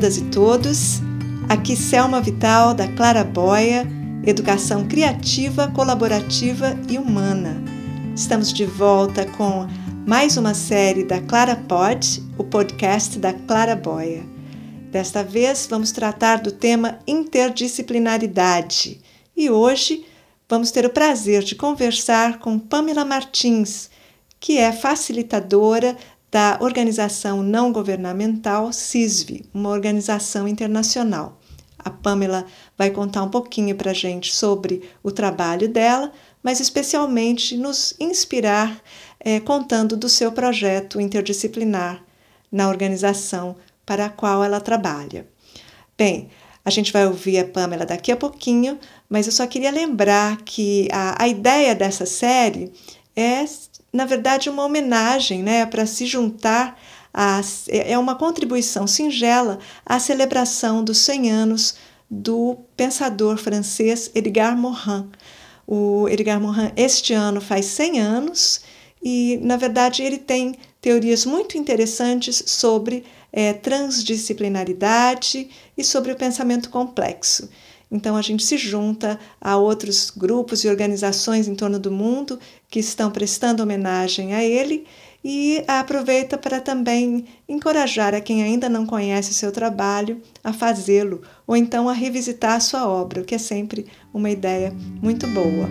Todas e todos. Aqui Selma Vital da Clara Boia, Educação Criativa, Colaborativa e Humana. Estamos de volta com mais uma série da Clara Pod, o podcast da Clara Boia. Desta vez vamos tratar do tema interdisciplinaridade e hoje vamos ter o prazer de conversar com Pamela Martins, que é facilitadora da organização não governamental CISV, uma organização internacional. A Pamela vai contar um pouquinho para a gente sobre o trabalho dela, mas especialmente nos inspirar é, contando do seu projeto interdisciplinar na organização para a qual ela trabalha. Bem, a gente vai ouvir a Pamela daqui a pouquinho, mas eu só queria lembrar que a, a ideia dessa série é na verdade, uma homenagem né, para se juntar, a, é uma contribuição singela à celebração dos 100 anos do pensador francês Edgar Morin. O Edgar Morin este ano faz 100 anos e, na verdade, ele tem teorias muito interessantes sobre é, transdisciplinaridade e sobre o pensamento complexo. Então a gente se junta a outros grupos e organizações em torno do mundo que estão prestando homenagem a ele e aproveita para também encorajar a quem ainda não conhece o seu trabalho a fazê-lo ou então a revisitar a sua obra, o que é sempre uma ideia muito boa.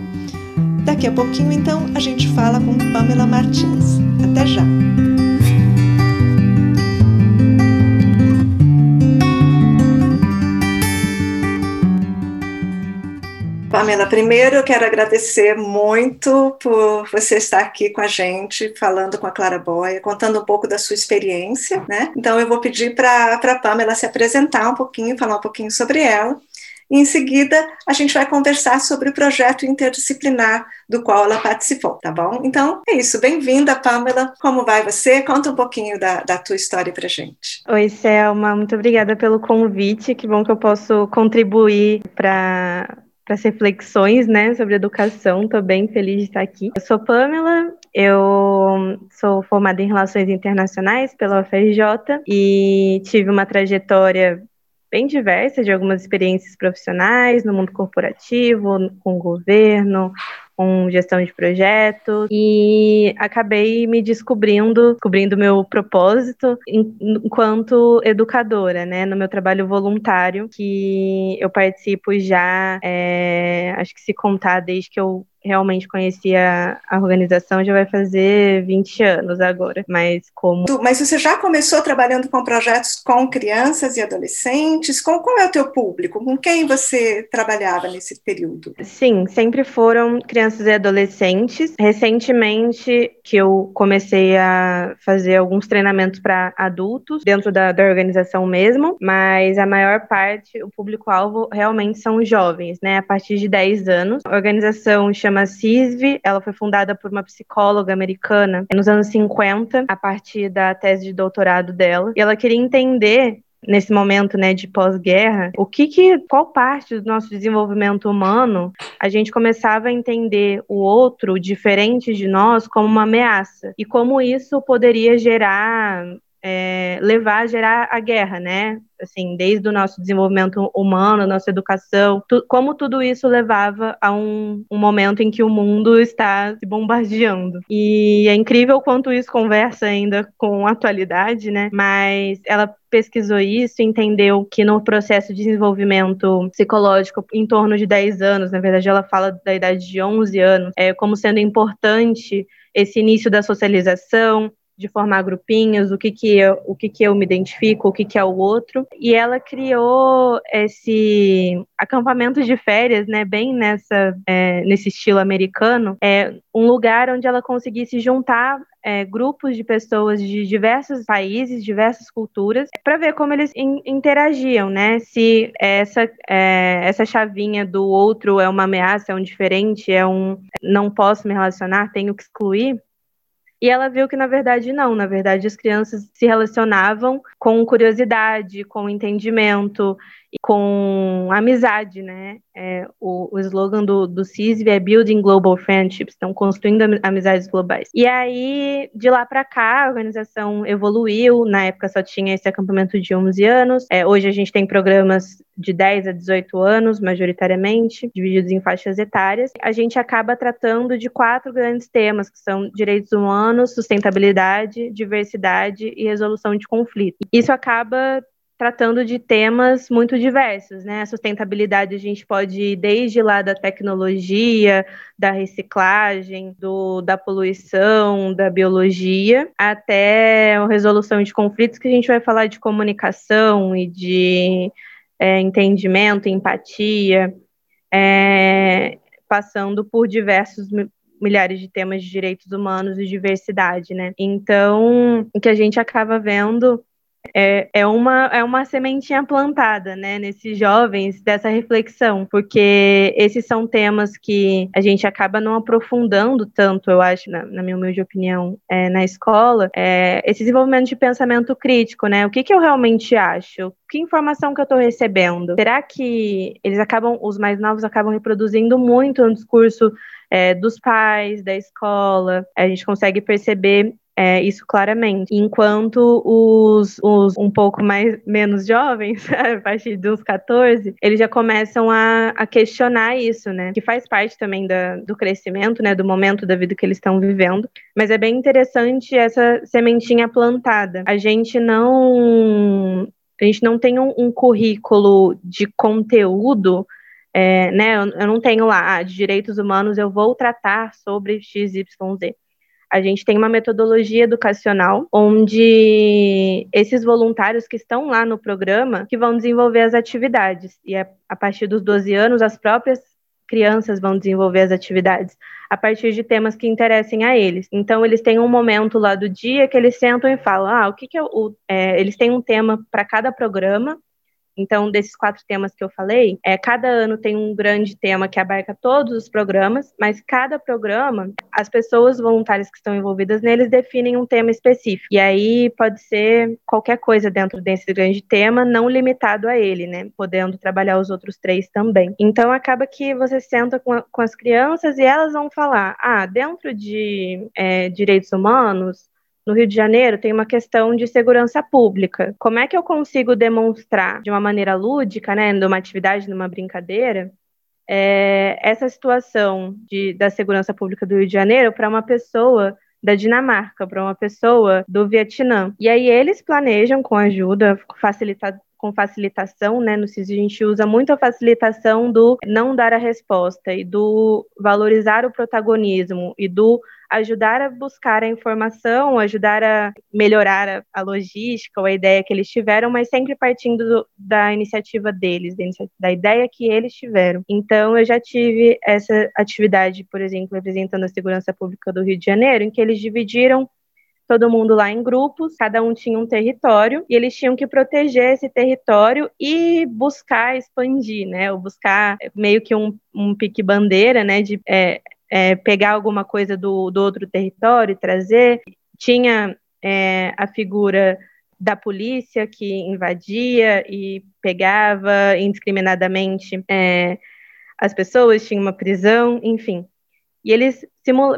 Daqui a pouquinho, então, a gente fala com Pamela Martins. Até já! Pamela, primeiro eu quero agradecer muito por você estar aqui com a gente, falando com a Clara Boia, contando um pouco da sua experiência, né? Então eu vou pedir para a Pamela se apresentar um pouquinho, falar um pouquinho sobre ela. E em seguida, a gente vai conversar sobre o projeto interdisciplinar do qual ela participou, tá bom? Então, é isso. Bem-vinda, Pamela. Como vai você? Conta um pouquinho da, da tua história para gente. Oi, Selma. Muito obrigada pelo convite. Que bom que eu posso contribuir para para as reflexões né, sobre educação. Estou bem feliz de estar aqui. Eu sou Pamela, eu sou formada em Relações Internacionais pela UFRJ e tive uma trajetória bem diversa de algumas experiências profissionais no mundo corporativo, com o governo, com gestão de projetos e acabei me descobrindo, descobrindo meu propósito enquanto educadora, né, no meu trabalho voluntário que eu participo já, é, acho que se contar desde que eu realmente conhecia a organização já vai fazer 20 anos agora, mas como... Mas você já começou trabalhando com projetos com crianças e adolescentes? Com, qual é o teu público? Com quem você trabalhava nesse período? Sim, sempre foram crianças e adolescentes. Recentemente que eu comecei a fazer alguns treinamentos para adultos dentro da, da organização mesmo, mas a maior parte, o público-alvo realmente são jovens, né? A partir de 10 anos. A organização chama chama CISV. Ela foi fundada por uma psicóloga americana nos anos 50, a partir da tese de doutorado dela. E ela queria entender nesse momento né, de pós-guerra, o que, que qual parte do nosso desenvolvimento humano a gente começava a entender o outro diferente de nós como uma ameaça e como isso poderia gerar é, levar a gerar a guerra, né? Assim, desde o nosso desenvolvimento humano, nossa educação, tu, como tudo isso levava a um, um, momento em que o mundo está se bombardeando. E é incrível quanto isso conversa ainda com a atualidade, né? Mas ela pesquisou isso, entendeu que no processo de desenvolvimento psicológico, em torno de 10 anos, na verdade, ela fala da idade de 11 anos, é, como sendo importante esse início da socialização, de formar grupinhos, o que que eu, o que que eu me identifico, o que que é o outro. E ela criou esse acampamento de férias, né, bem nessa é, nesse estilo americano, é um lugar onde ela conseguisse juntar é, grupos de pessoas de diversos países, diversas culturas, para ver como eles in, interagiam, né? Se essa, é, essa chavinha do outro é uma ameaça, é um diferente, é um não posso me relacionar, tenho que excluir. E ela viu que, na verdade, não. Na verdade, as crianças se relacionavam com curiosidade, com entendimento. Com amizade, né? É, o, o slogan do, do CISV é Building Global Friendships, então construindo amizades globais. E aí, de lá para cá, a organização evoluiu, na época só tinha esse acampamento de 11 anos, é, hoje a gente tem programas de 10 a 18 anos, majoritariamente, divididos em faixas etárias. A gente acaba tratando de quatro grandes temas, que são direitos humanos, sustentabilidade, diversidade e resolução de conflitos. Isso acaba tratando de temas muito diversos, né? A sustentabilidade a gente pode ir desde lá da tecnologia, da reciclagem, do, da poluição, da biologia, até a resolução de conflitos, que a gente vai falar de comunicação e de é, entendimento, empatia, é, passando por diversos milhares de temas de direitos humanos e diversidade, né? Então, o que a gente acaba vendo é, é, uma, é uma sementinha plantada, né, nesses jovens dessa reflexão, porque esses são temas que a gente acaba não aprofundando tanto, eu acho, na, na minha humilde opinião, é, na escola, é, esse desenvolvimento de pensamento crítico, né, o que, que eu realmente acho, que informação que eu estou recebendo, será que eles acabam, os mais novos acabam reproduzindo muito um discurso é, dos pais, da escola, a gente consegue perceber é, isso claramente. Enquanto os, os um pouco mais menos jovens, a partir dos 14, eles já começam a, a questionar isso, né? Que faz parte também da, do crescimento, né? Do momento da vida que eles estão vivendo. Mas é bem interessante essa sementinha plantada. A gente não. A gente não tem um, um currículo de conteúdo é, né, eu, não tenho lá, ah, de direitos humanos eu vou tratar sobre XYZ. A gente tem uma metodologia educacional onde esses voluntários que estão lá no programa que vão desenvolver as atividades. E a, a partir dos 12 anos, as próprias crianças vão desenvolver as atividades a partir de temas que interessem a eles. Então, eles têm um momento lá do dia que eles sentam e falam: ah, o que, que o. É, eles têm um tema para cada programa então, desses quatro temas que eu falei, é, cada ano tem um grande tema que abarca todos os programas, mas cada programa, as pessoas voluntárias que estão envolvidas neles definem um tema específico. E aí pode ser qualquer coisa dentro desse grande tema, não limitado a ele, né? Podendo trabalhar os outros três também. Então, acaba que você senta com, a, com as crianças e elas vão falar: ah, dentro de é, direitos humanos, no Rio de Janeiro tem uma questão de segurança pública. Como é que eu consigo demonstrar de uma maneira lúdica, né, numa atividade, numa brincadeira, é, essa situação de, da segurança pública do Rio de Janeiro para uma pessoa da Dinamarca, para uma pessoa do Vietnã. E aí eles planejam com ajuda, facilitar com facilitação, né? No CIS a gente usa muito a facilitação do não dar a resposta e do valorizar o protagonismo e do ajudar a buscar a informação, ajudar a melhorar a, a logística ou a ideia que eles tiveram, mas sempre partindo do, da iniciativa deles, da ideia que eles tiveram. Então, eu já tive essa atividade, por exemplo, representando a segurança pública do Rio de Janeiro, em que eles dividiram todo mundo lá em grupos, cada um tinha um território e eles tinham que proteger esse território e buscar expandir, né? Ou buscar meio que um, um pique bandeira, né? De é, é, pegar alguma coisa do, do outro território e trazer. Tinha é, a figura da polícia que invadia e pegava indiscriminadamente é, as pessoas, tinha uma prisão, enfim. E eles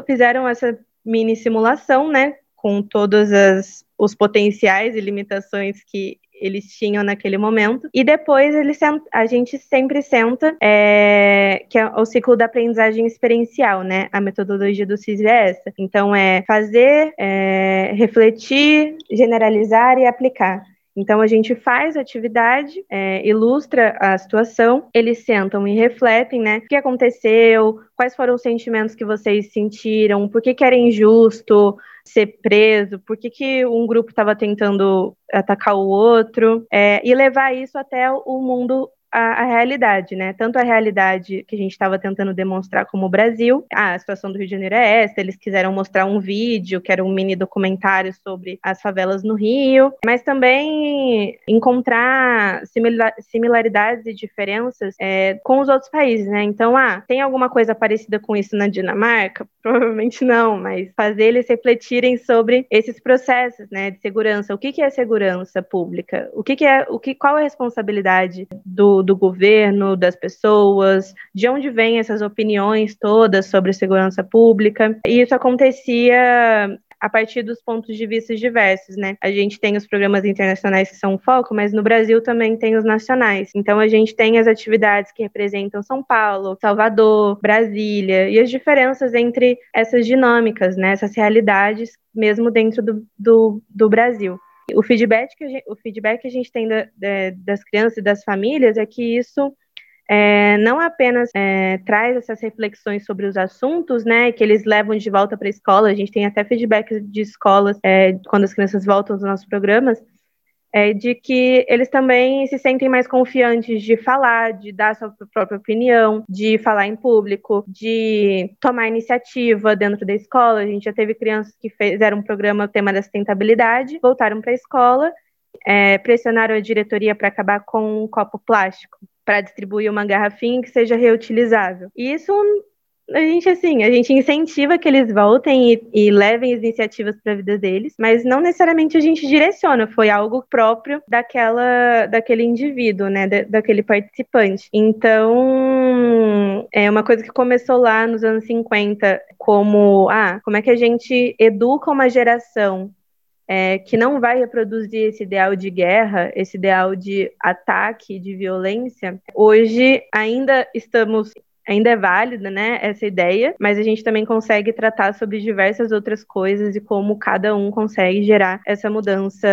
fizeram essa mini simulação, né, com todos as, os potenciais e limitações que eles tinham naquele momento. E depois eles, a gente sempre senta, é, que é o ciclo da aprendizagem experiencial, né? A metodologia do CIS é essa. Então, é fazer, é, refletir, generalizar e aplicar. Então a gente faz a atividade, é, ilustra a situação, eles sentam e refletem, né? O que aconteceu, quais foram os sentimentos que vocês sentiram, por que, que era injusto, ser preso, por que, que um grupo estava tentando atacar o outro, é, e levar isso até o mundo a, a realidade, né? Tanto a realidade que a gente estava tentando demonstrar como o Brasil, ah, a situação do Rio de Janeiro é essa, eles quiseram mostrar um vídeo, que era um mini documentário sobre as favelas no Rio, mas também encontrar similaridades e diferenças é, com os outros países, né? Então, ah, tem alguma coisa parecida com isso na Dinamarca? Provavelmente não, mas fazer eles refletirem sobre esses processos, né, de segurança. O que, que é segurança pública? O que, que é, o que, qual é a responsabilidade do, do governo, das pessoas? De onde vêm essas opiniões todas sobre segurança pública? E isso acontecia a partir dos pontos de vista diversos, né? A gente tem os programas internacionais que são o foco, mas no Brasil também tem os nacionais. Então a gente tem as atividades que representam São Paulo, Salvador, Brasília e as diferenças entre essas dinâmicas, né? Essas realidades mesmo dentro do, do, do Brasil. O feedback, que a gente, o feedback que a gente tem da, das crianças e das famílias é que isso é, não apenas é, traz essas reflexões sobre os assuntos, né, que eles levam de volta para a escola, a gente tem até feedback de escolas é, quando as crianças voltam aos nossos programas, é, de que eles também se sentem mais confiantes de falar, de dar sua própria opinião, de falar em público, de tomar iniciativa dentro da escola. A gente já teve crianças que fizeram um programa tema da sustentabilidade, voltaram para a escola, é, pressionaram a diretoria para acabar com o copo plástico para distribuir uma garrafinha que seja reutilizável. E isso a gente assim, a gente incentiva que eles voltem e, e levem as iniciativas para a vida deles, mas não necessariamente a gente direciona, foi algo próprio daquela daquele indivíduo, né, da, daquele participante. Então, é uma coisa que começou lá nos anos 50 como, ah, como é que a gente educa uma geração é, que não vai reproduzir esse ideal de guerra, esse ideal de ataque, de violência, hoje ainda estamos ainda é válida, né, essa ideia, mas a gente também consegue tratar sobre diversas outras coisas e como cada um consegue gerar essa mudança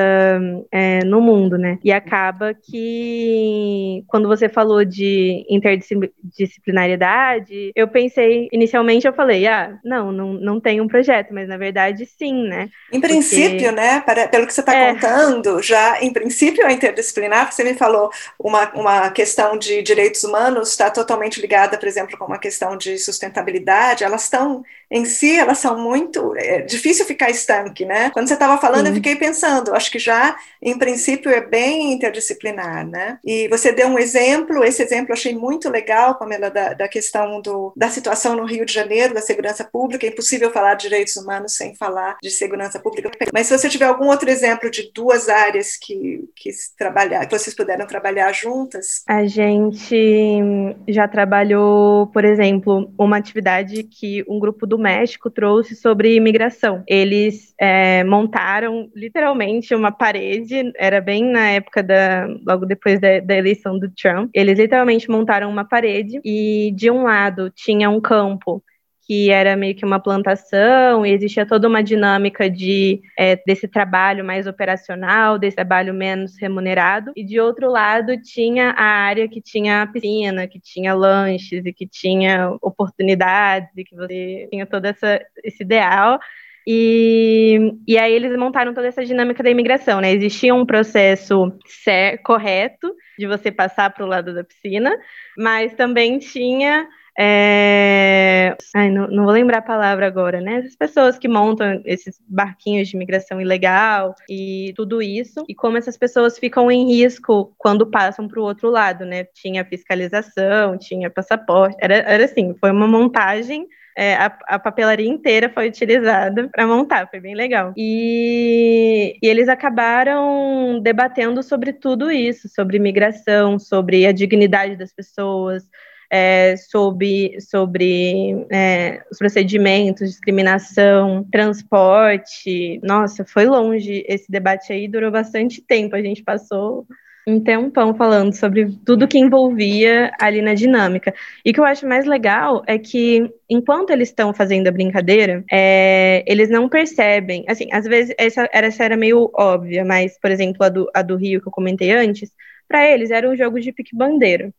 é, no mundo, né? E acaba que quando você falou de interdisciplinariedade, eu pensei, inicialmente eu falei, ah, não, não, não tem um projeto, mas na verdade sim, né? Em princípio, Porque... né, para, pelo que você está é. contando, já em princípio é interdisciplinar, você me falou uma, uma questão de direitos humanos está totalmente ligada, por exemplo, exemplo, como a questão de sustentabilidade, elas estão, em si, elas são muito, é difícil ficar estanque, né? Quando você estava falando, Sim. eu fiquei pensando, acho que já, em princípio, é bem interdisciplinar, né? E você deu um exemplo, esse exemplo eu achei muito legal, Pamela, da, da questão do, da situação no Rio de Janeiro, da segurança pública, é impossível falar de direitos humanos sem falar de segurança pública, mas se você tiver algum outro exemplo de duas áreas que, que, trabalhar, que vocês puderam trabalhar juntas? A gente já trabalhou por exemplo, uma atividade que um grupo do México trouxe sobre imigração. Eles é, montaram literalmente uma parede, era bem na época da. logo depois da, da eleição do Trump. Eles literalmente montaram uma parede e de um lado tinha um campo que era meio que uma plantação, e existia toda uma dinâmica de é, desse trabalho mais operacional, desse trabalho menos remunerado, e de outro lado tinha a área que tinha a piscina, que tinha lanches e que tinha oportunidades, e que você tinha todo essa, esse ideal. E, e aí eles montaram toda essa dinâmica da imigração, né? Existia um processo certo, correto de você passar para o lado da piscina, mas também tinha é... Ai, não, não, vou lembrar a palavra agora, né? As pessoas que montam esses barquinhos de imigração ilegal e tudo isso, e como essas pessoas ficam em risco quando passam para o outro lado, né? Tinha fiscalização, tinha passaporte, era, era assim, foi uma montagem é, a, a, papelaria inteira foi utilizada para montar, foi bem legal. E, e, eles acabaram debatendo sobre tudo isso, sobre imigração, sobre a dignidade das pessoas, é, sobre, sobre é, os procedimentos, discriminação, transporte. Nossa, foi longe esse debate aí, durou bastante tempo. A gente passou um tempão falando sobre tudo que envolvia ali na dinâmica. E o que eu acho mais legal é que, enquanto eles estão fazendo a brincadeira, é, eles não percebem. Assim, às vezes essa, essa era meio óbvia, mas, por exemplo, a do, a do Rio que eu comentei antes, para eles era um jogo de pique-bandeira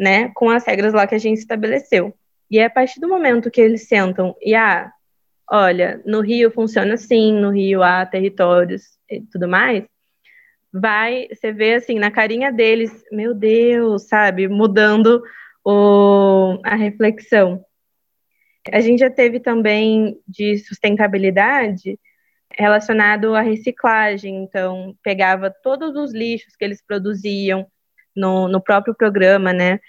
né, com as regras lá que a gente estabeleceu. E é a partir do momento que eles sentam e, ah, olha, no Rio funciona assim, no Rio há territórios e tudo mais, vai, você vê assim na carinha deles, meu Deus, sabe, mudando o, a reflexão. A gente já teve também de sustentabilidade relacionado à reciclagem, então pegava todos os lixos que eles produziam no, no próprio programa, né,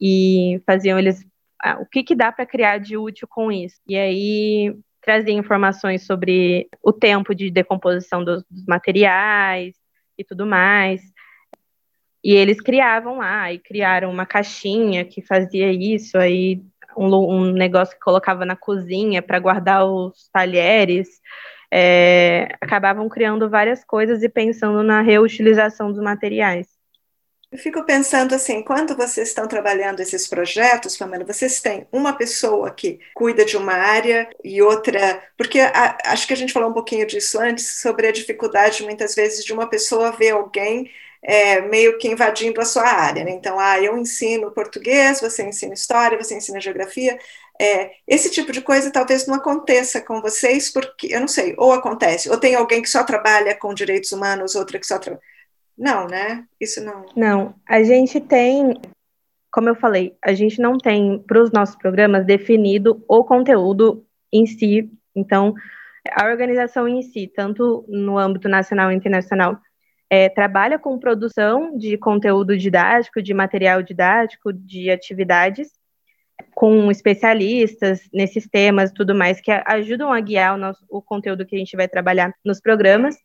e faziam eles ah, o que, que dá para criar de útil com isso. E aí trazia informações sobre o tempo de decomposição dos, dos materiais e tudo mais. E eles criavam lá, e criaram uma caixinha que fazia isso, aí um, um negócio que colocava na cozinha para guardar os talheres. É, acabavam criando várias coisas e pensando na reutilização dos materiais. Eu fico pensando assim, quando vocês estão trabalhando esses projetos, Pamela, vocês têm uma pessoa que cuida de uma área e outra, porque a, acho que a gente falou um pouquinho disso antes, sobre a dificuldade muitas vezes de uma pessoa ver alguém é, meio que invadindo a sua área. Né? Então, ah, eu ensino português, você ensina história, você ensina geografia. É, esse tipo de coisa talvez não aconteça com vocês, porque eu não sei, ou acontece, ou tem alguém que só trabalha com direitos humanos, outra que só trabalha não, né? Isso não. Não, a gente tem, como eu falei, a gente não tem para os nossos programas definido o conteúdo em si. Então, a organização em si, tanto no âmbito nacional e internacional, é, trabalha com produção de conteúdo didático, de material didático, de atividades, com especialistas nesses temas tudo mais, que ajudam a guiar o, nosso, o conteúdo que a gente vai trabalhar nos programas.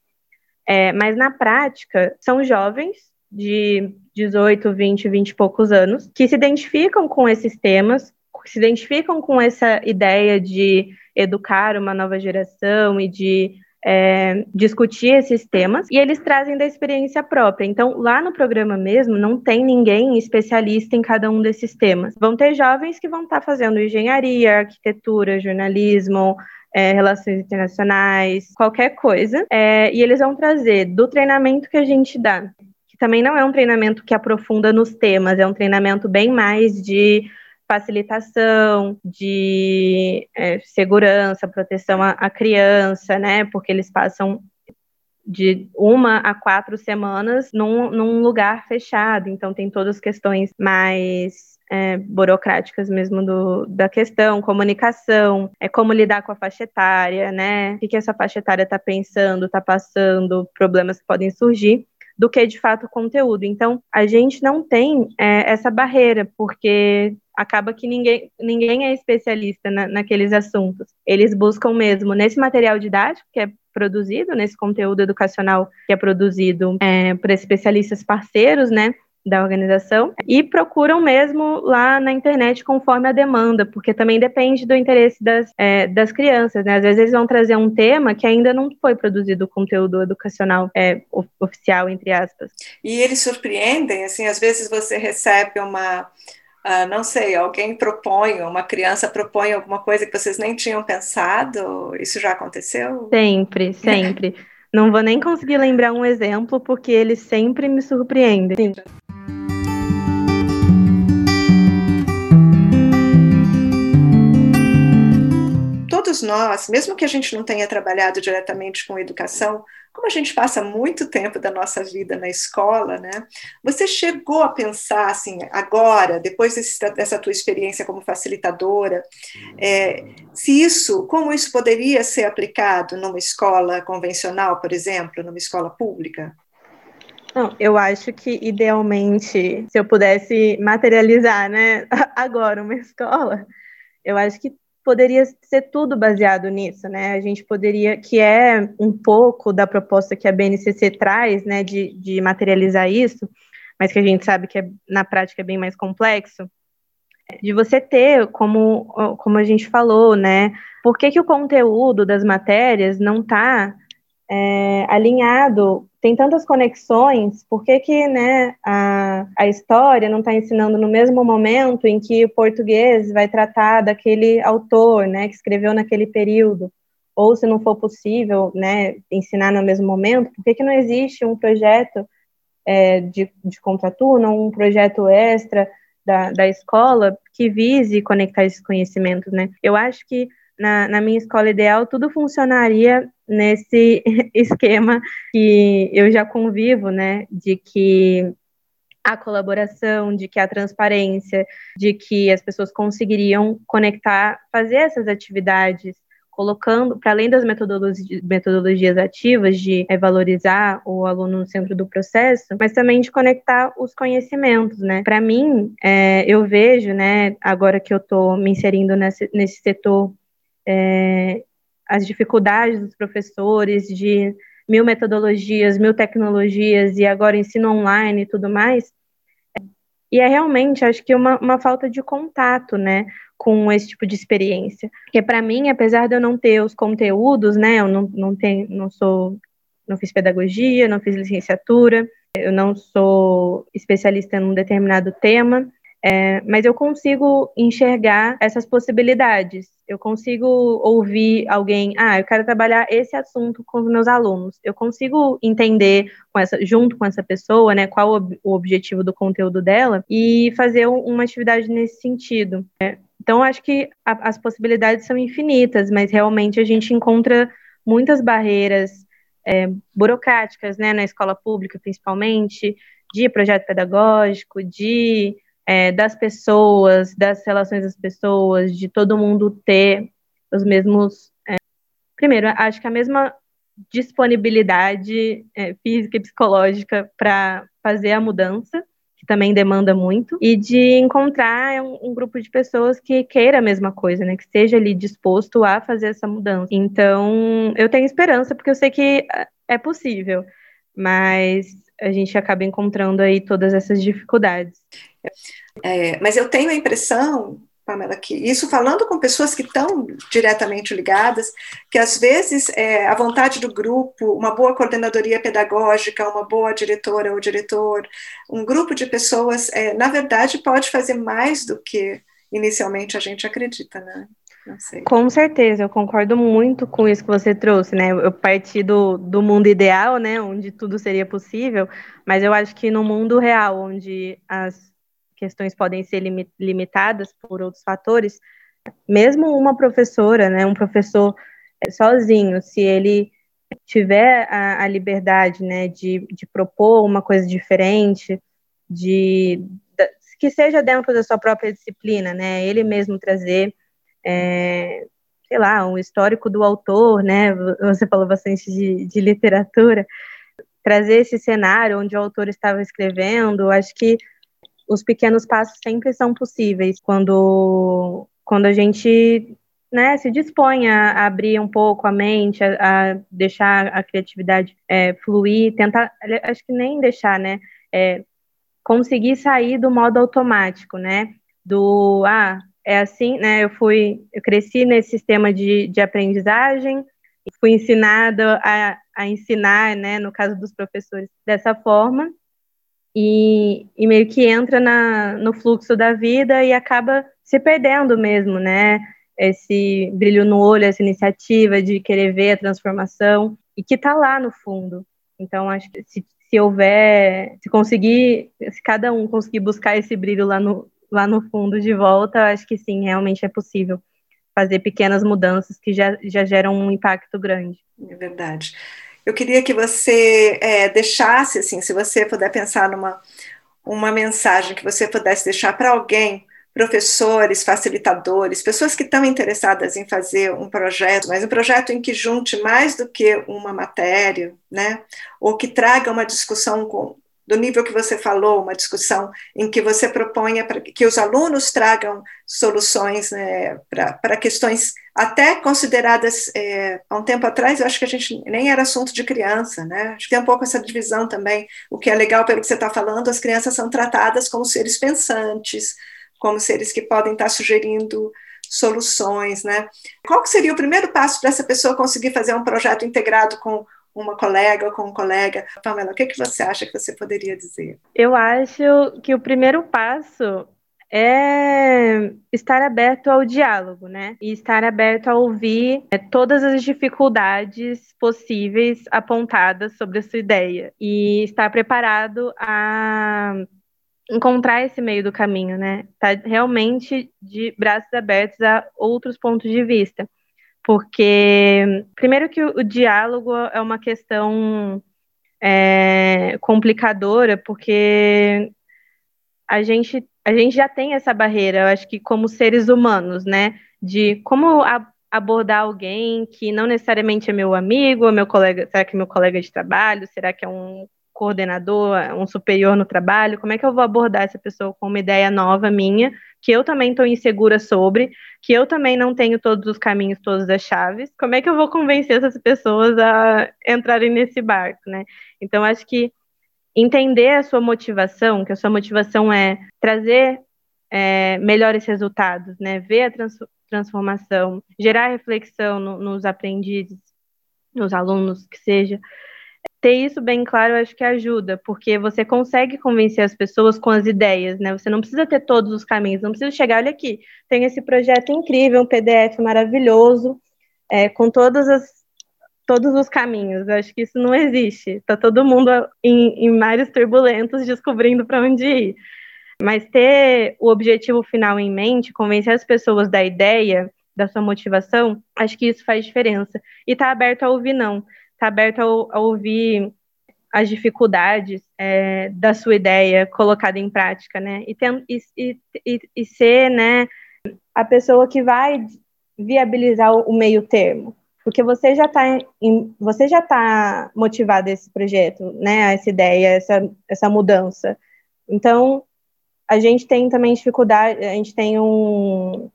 É, mas na prática, são jovens de 18, 20, 20 e poucos anos que se identificam com esses temas, se identificam com essa ideia de educar uma nova geração e de é, discutir esses temas e eles trazem da experiência própria. Então, lá no programa mesmo, não tem ninguém especialista em cada um desses temas. Vão ter jovens que vão estar fazendo engenharia, arquitetura, jornalismo, é, relações internacionais, qualquer coisa. É, e eles vão trazer do treinamento que a gente dá, que também não é um treinamento que aprofunda nos temas, é um treinamento bem mais de facilitação, de é, segurança, proteção à, à criança, né? Porque eles passam de uma a quatro semanas num, num lugar fechado, então tem todas as questões mais é, burocráticas mesmo do, da questão, comunicação, é como lidar com a faixa etária, né? O que, que essa faixa etária está pensando, está passando, problemas que podem surgir, do que de fato o conteúdo. Então, a gente não tem é, essa barreira, porque acaba que ninguém, ninguém é especialista na, naqueles assuntos. Eles buscam mesmo nesse material didático que é produzido, nesse conteúdo educacional que é produzido é, por especialistas parceiros, né? Da organização e procuram mesmo lá na internet conforme a demanda, porque também depende do interesse das, é, das crianças, né? Às vezes eles vão trazer um tema que ainda não foi produzido conteúdo educacional é, oficial, entre aspas. E eles surpreendem, assim, às vezes você recebe uma, uh, não sei, alguém propõe, uma criança propõe alguma coisa que vocês nem tinham pensado, isso já aconteceu? Sempre, sempre. Não vou nem conseguir lembrar um exemplo, porque eles sempre me surpreendem. Todos nós, mesmo que a gente não tenha trabalhado diretamente com educação, como a gente passa muito tempo da nossa vida na escola, né? Você chegou a pensar assim, agora, depois desse, dessa tua experiência como facilitadora, é, se isso, como isso poderia ser aplicado numa escola convencional, por exemplo, numa escola pública? Não, eu acho que idealmente, se eu pudesse materializar, né, agora uma escola, eu acho que poderia ser tudo baseado nisso, né? A gente poderia, que é um pouco da proposta que a BNCC traz, né, de, de materializar isso, mas que a gente sabe que é, na prática é bem mais complexo, de você ter, como, como a gente falou, né, por que, que o conteúdo das matérias não está é, alinhado tem tantas conexões, por que, que né, a, a história não está ensinando no mesmo momento em que o português vai tratar daquele autor né, que escreveu naquele período? Ou, se não for possível né, ensinar no mesmo momento, por que, que não existe um projeto é, de, de contraturno, um projeto extra da, da escola que vise conectar esses conhecimentos? Né? Eu acho que na, na minha escola ideal, tudo funcionaria nesse esquema que eu já convivo, né? De que a colaboração, de que a transparência, de que as pessoas conseguiriam conectar, fazer essas atividades colocando, para além das metodologias, metodologias ativas de é, valorizar o aluno no centro do processo, mas também de conectar os conhecimentos, né? Para mim, é, eu vejo, né, agora que eu estou me inserindo nesse, nesse setor, é, as dificuldades dos professores de mil metodologias, mil tecnologias e agora ensino online e tudo mais. E é realmente, acho que uma, uma falta de contato, né? com esse tipo de experiência. Porque para mim, apesar de eu não ter os conteúdos, né, eu não, não tenho, não sou, não fiz pedagogia, não fiz licenciatura, eu não sou especialista em um determinado tema, é, mas eu consigo enxergar essas possibilidades. Eu consigo ouvir alguém, ah, eu quero trabalhar esse assunto com os meus alunos. Eu consigo entender com essa, junto com essa pessoa, né, qual o objetivo do conteúdo dela e fazer uma atividade nesse sentido. Né? Então, acho que a, as possibilidades são infinitas, mas realmente a gente encontra muitas barreiras é, burocráticas, né, na escola pública, principalmente, de projeto pedagógico, de é, das pessoas, das relações das pessoas, de todo mundo ter os mesmos. É, primeiro, acho que a mesma disponibilidade é, física e psicológica para fazer a mudança que também demanda muito, e de encontrar um, um, grupo de pessoas que queira a mesma coisa, né? Que esteja ali disposto a fazer essa mudança. Então, eu tenho esperança, porque eu sei que é possível, mas a gente acaba encontrando aí todas essas dificuldades. É, mas eu tenho a impressão Pamela, que isso falando com pessoas que estão diretamente ligadas, que às vezes é, a vontade do grupo, uma boa coordenadoria pedagógica, uma boa diretora ou diretor, um grupo de pessoas, é, na verdade, pode fazer mais do que inicialmente a gente acredita, né? Com certeza, eu concordo muito com isso que você trouxe, né? Eu parti do, do mundo ideal, né? Onde tudo seria possível, mas eu acho que no mundo real, onde as questões podem ser limitadas por outros fatores, mesmo uma professora, né, um professor é, sozinho, se ele tiver a, a liberdade, né, de, de propor uma coisa diferente, de, que seja dentro da sua própria disciplina, né, ele mesmo trazer, é, sei lá, um histórico do autor, né, você falou bastante de, de literatura, trazer esse cenário onde o autor estava escrevendo, acho que os pequenos passos sempre são possíveis quando, quando a gente né, se dispõe a abrir um pouco a mente, a, a deixar a criatividade é, fluir, tentar, acho que nem deixar, né, é, conseguir sair do modo automático, né, do, ah, é assim, né, eu fui, eu cresci nesse sistema de, de aprendizagem, fui ensinada a, a ensinar, né, no caso dos professores, dessa forma, e, e meio que entra na, no fluxo da vida e acaba se perdendo mesmo, né? Esse brilho no olho, essa iniciativa de querer ver a transformação e que está lá no fundo. Então, acho que se, se houver, se conseguir, se cada um conseguir buscar esse brilho lá no, lá no fundo de volta, acho que sim, realmente é possível fazer pequenas mudanças que já, já geram um impacto grande. É verdade. Eu queria que você é, deixasse, assim, se você puder pensar numa uma mensagem que você pudesse deixar para alguém, professores, facilitadores, pessoas que estão interessadas em fazer um projeto, mas um projeto em que junte mais do que uma matéria, né? Ou que traga uma discussão com, do nível que você falou, uma discussão em que você proponha que os alunos tragam soluções né, para questões até consideradas é, há um tempo atrás, eu acho que a gente nem era assunto de criança, né? Acho que tem um pouco essa divisão também. O que é legal pelo que você está falando, as crianças são tratadas como seres pensantes, como seres que podem estar tá sugerindo soluções, né? Qual seria o primeiro passo para essa pessoa conseguir fazer um projeto integrado com uma colega ou com um colega. Pamela, o que, que você acha que você poderia dizer? Eu acho que o primeiro passo é estar aberto ao diálogo, né? E estar aberto a ouvir é, todas as dificuldades possíveis apontadas sobre a sua ideia e estar preparado a encontrar esse meio do caminho, né? Tá realmente de braços abertos a outros pontos de vista. Porque primeiro que o, diálogo é uma questão é, complicadora, porque a gente, a gente já tem essa barreira, eu acho que como seres humanos, né? De como a, abordar alguém que não necessariamente é meu amigo, meu colega, será que é meu colega de trabalho, será que é um coordenador, um superior no trabalho, como é que eu vou abordar essa pessoa com uma ideia nova minha, que eu também estou insegura sobre, que eu também não tenho todos os caminhos, todas as chaves, como é que eu vou convencer essas pessoas a entrarem nesse barco, né? Então, acho que entender a sua motivação, que a sua motivação é trazer é, melhores resultados, né? Ver a trans transformação, gerar reflexão no, nos aprendizes, nos alunos, que seja, ter isso bem claro, acho que ajuda, porque você consegue convencer as pessoas com as ideias, né? Você não precisa ter todos os caminhos, não precisa chegar, olha aqui, tem esse projeto incrível, um PDF maravilhoso, é, com todas as todos os caminhos. Eu acho que isso não existe. Está todo mundo em, em mares turbulentos descobrindo para onde ir. Mas ter o objetivo final em mente, convencer as pessoas da ideia, da sua motivação, acho que isso faz diferença. E tá aberto a ouvir não está aberto a, a, ouvir as dificuldades é, da sua ideia colocada em prática, né? E, tem, e, e, e ser, né, a pessoa que vai viabilizar o, meio termo, porque você já está você já está motivado a esse projeto, né? Essa ideia, essa essa mudança. Então a gente tem também dificuldade, a gente tem um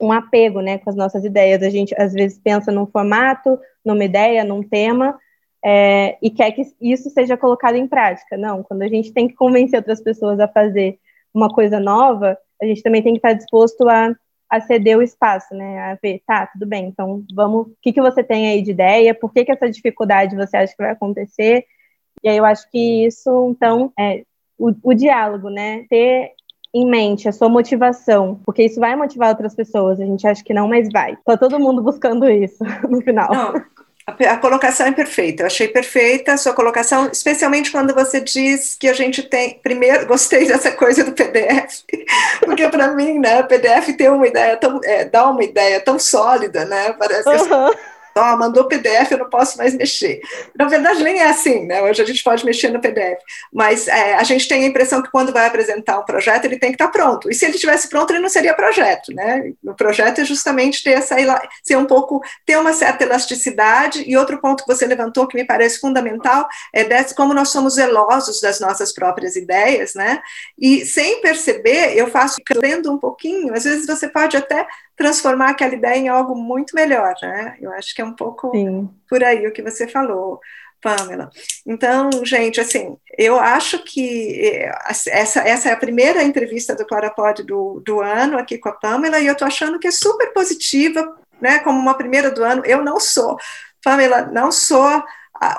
um apego, né, com as nossas ideias. A gente às vezes pensa num formato, numa ideia, num tema, é, e quer que isso seja colocado em prática. Não, quando a gente tem que convencer outras pessoas a fazer uma coisa nova, a gente também tem que estar disposto a, a ceder o espaço, né? A ver, tá, tudo bem, então vamos, o que, que você tem aí de ideia? Por que, que essa dificuldade você acha que vai acontecer? E aí eu acho que isso, então, é o, o diálogo, né? Ter em mente a sua motivação, porque isso vai motivar outras pessoas. A gente acha que não, mas vai. Tá todo mundo buscando isso no final. Não. A, colocação é perfeita, eu achei perfeita a sua colocação, especialmente quando você diz que a gente tem. Primeiro, gostei dessa coisa do PDF, porque para mim, né, PDF tem uma ideia tão. É, dá uma ideia tão sólida, né? Parece uhum. que ó, mandou PDF, eu não posso mais mexer. Na verdade, nem é assim, né? Hoje a gente pode mexer no PDF, mas é, a gente tem a impressão que quando vai apresentar um projeto, ele tem que estar pronto. E se ele tivesse pronto, ele não seria projeto, né? O projeto é justamente ter essa ser um pouco ter uma certa elasticidade. E outro ponto que você levantou que me parece fundamental é desse, como nós somos zelosos das nossas próprias ideias, né? E sem perceber, eu faço lendo um pouquinho. Às vezes você pode até transformar aquela ideia em algo muito melhor, né? Eu acho que é um pouco Sim. por aí o que você falou. Pamela. Então, gente, assim, eu acho que eh, essa, essa é a primeira entrevista do Clarapod do, do ano aqui com a Pamela, e eu estou achando que é super positiva, né? Como uma primeira do ano, eu não sou, Pamela, não sou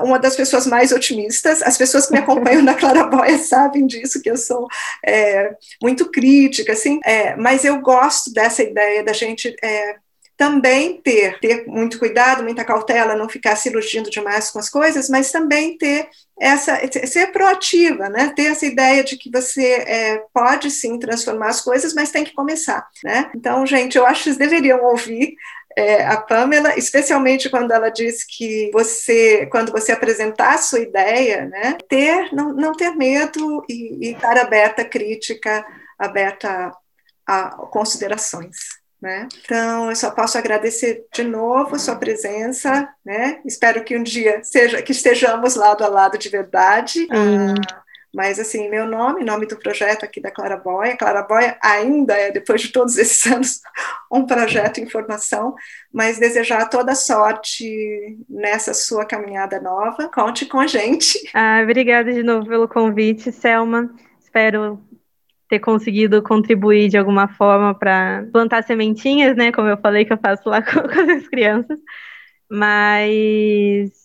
uma das pessoas mais otimistas. As pessoas que me acompanham na Claraboia sabem disso, que eu sou é, muito crítica, assim, é, mas eu gosto dessa ideia da gente é, também ter, ter muito cuidado, muita cautela, não ficar se iludindo demais com as coisas, mas também ter essa, ser proativa, né? ter essa ideia de que você é, pode sim transformar as coisas, mas tem que começar. Né? Então, gente, eu acho que vocês deveriam ouvir é, a Pamela, especialmente quando ela diz que você, quando você apresentar a sua ideia, né, ter, não, não ter medo e, e estar aberta à crítica, aberta a, a considerações. Né? Então, eu só posso agradecer de novo a sua presença, né? Espero que um dia seja que estejamos lado a lado de verdade. Hum. Ah, mas, assim, meu nome, nome do projeto aqui da Claraboia, Claraboia ainda é, depois de todos esses anos, um projeto em formação, mas desejar toda sorte nessa sua caminhada nova. Conte com a gente. Ah, obrigada de novo pelo convite, Selma. Espero ter conseguido contribuir de alguma forma para plantar sementinhas, né? Como eu falei que eu faço lá com, com as crianças. Mas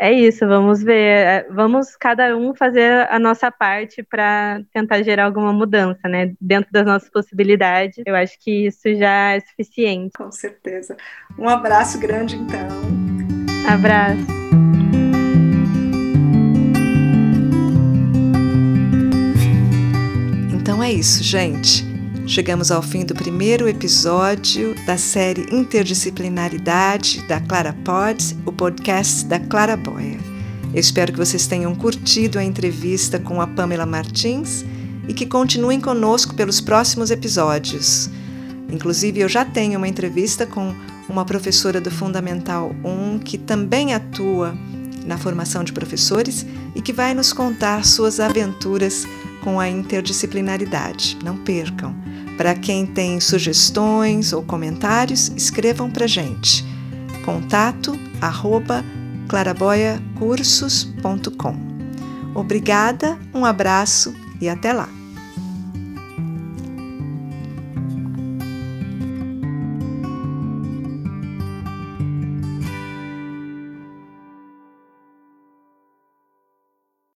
é isso, vamos ver. É, vamos cada um fazer a nossa parte para tentar gerar alguma mudança, né? Dentro das nossas possibilidades. Eu acho que isso já é suficiente. Com certeza. Um abraço grande, então. Abraço. Então é isso, gente. Chegamos ao fim do primeiro episódio da série Interdisciplinaridade da Clara Pods, o podcast da Clara Boia. Eu espero que vocês tenham curtido a entrevista com a Pamela Martins e que continuem conosco pelos próximos episódios. Inclusive, eu já tenho uma entrevista com uma professora do Fundamental 1 que também atua na formação de professores e que vai nos contar suas aventuras com a interdisciplinaridade. Não percam! Para quem tem sugestões ou comentários, escrevam para gente. Contato arroba claraboiacursos.com. Obrigada, um abraço e até lá!